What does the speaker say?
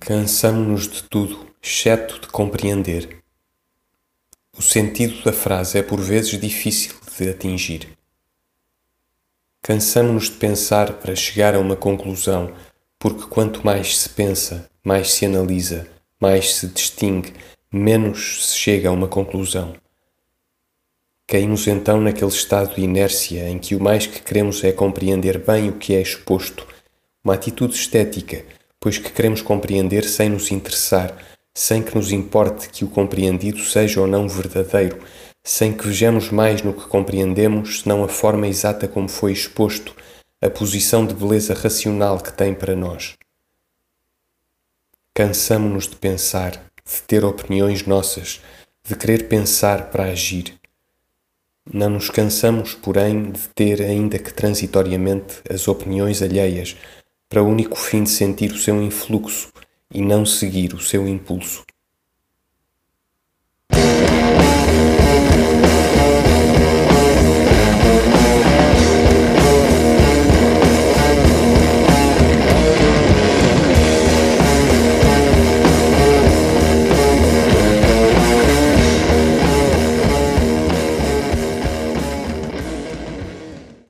Cansamo-nos de tudo, exceto de compreender. O sentido da frase é por vezes difícil de atingir. Cansamo-nos de pensar para chegar a uma conclusão, porque quanto mais se pensa, mais se analisa, mais se distingue, menos se chega a uma conclusão. Caímos então naquele estado de inércia em que o mais que queremos é compreender bem o que é exposto, uma atitude estética pois que queremos compreender sem nos interessar, sem que nos importe que o compreendido seja ou não verdadeiro, sem que vejamos mais no que compreendemos senão a forma exata como foi exposto, a posição de beleza racional que tem para nós. Cansamo-nos de pensar, de ter opiniões nossas, de querer pensar para agir. Não nos cansamos, porém, de ter, ainda que transitoriamente, as opiniões alheias, para o único fim de sentir o seu influxo e não seguir o seu impulso.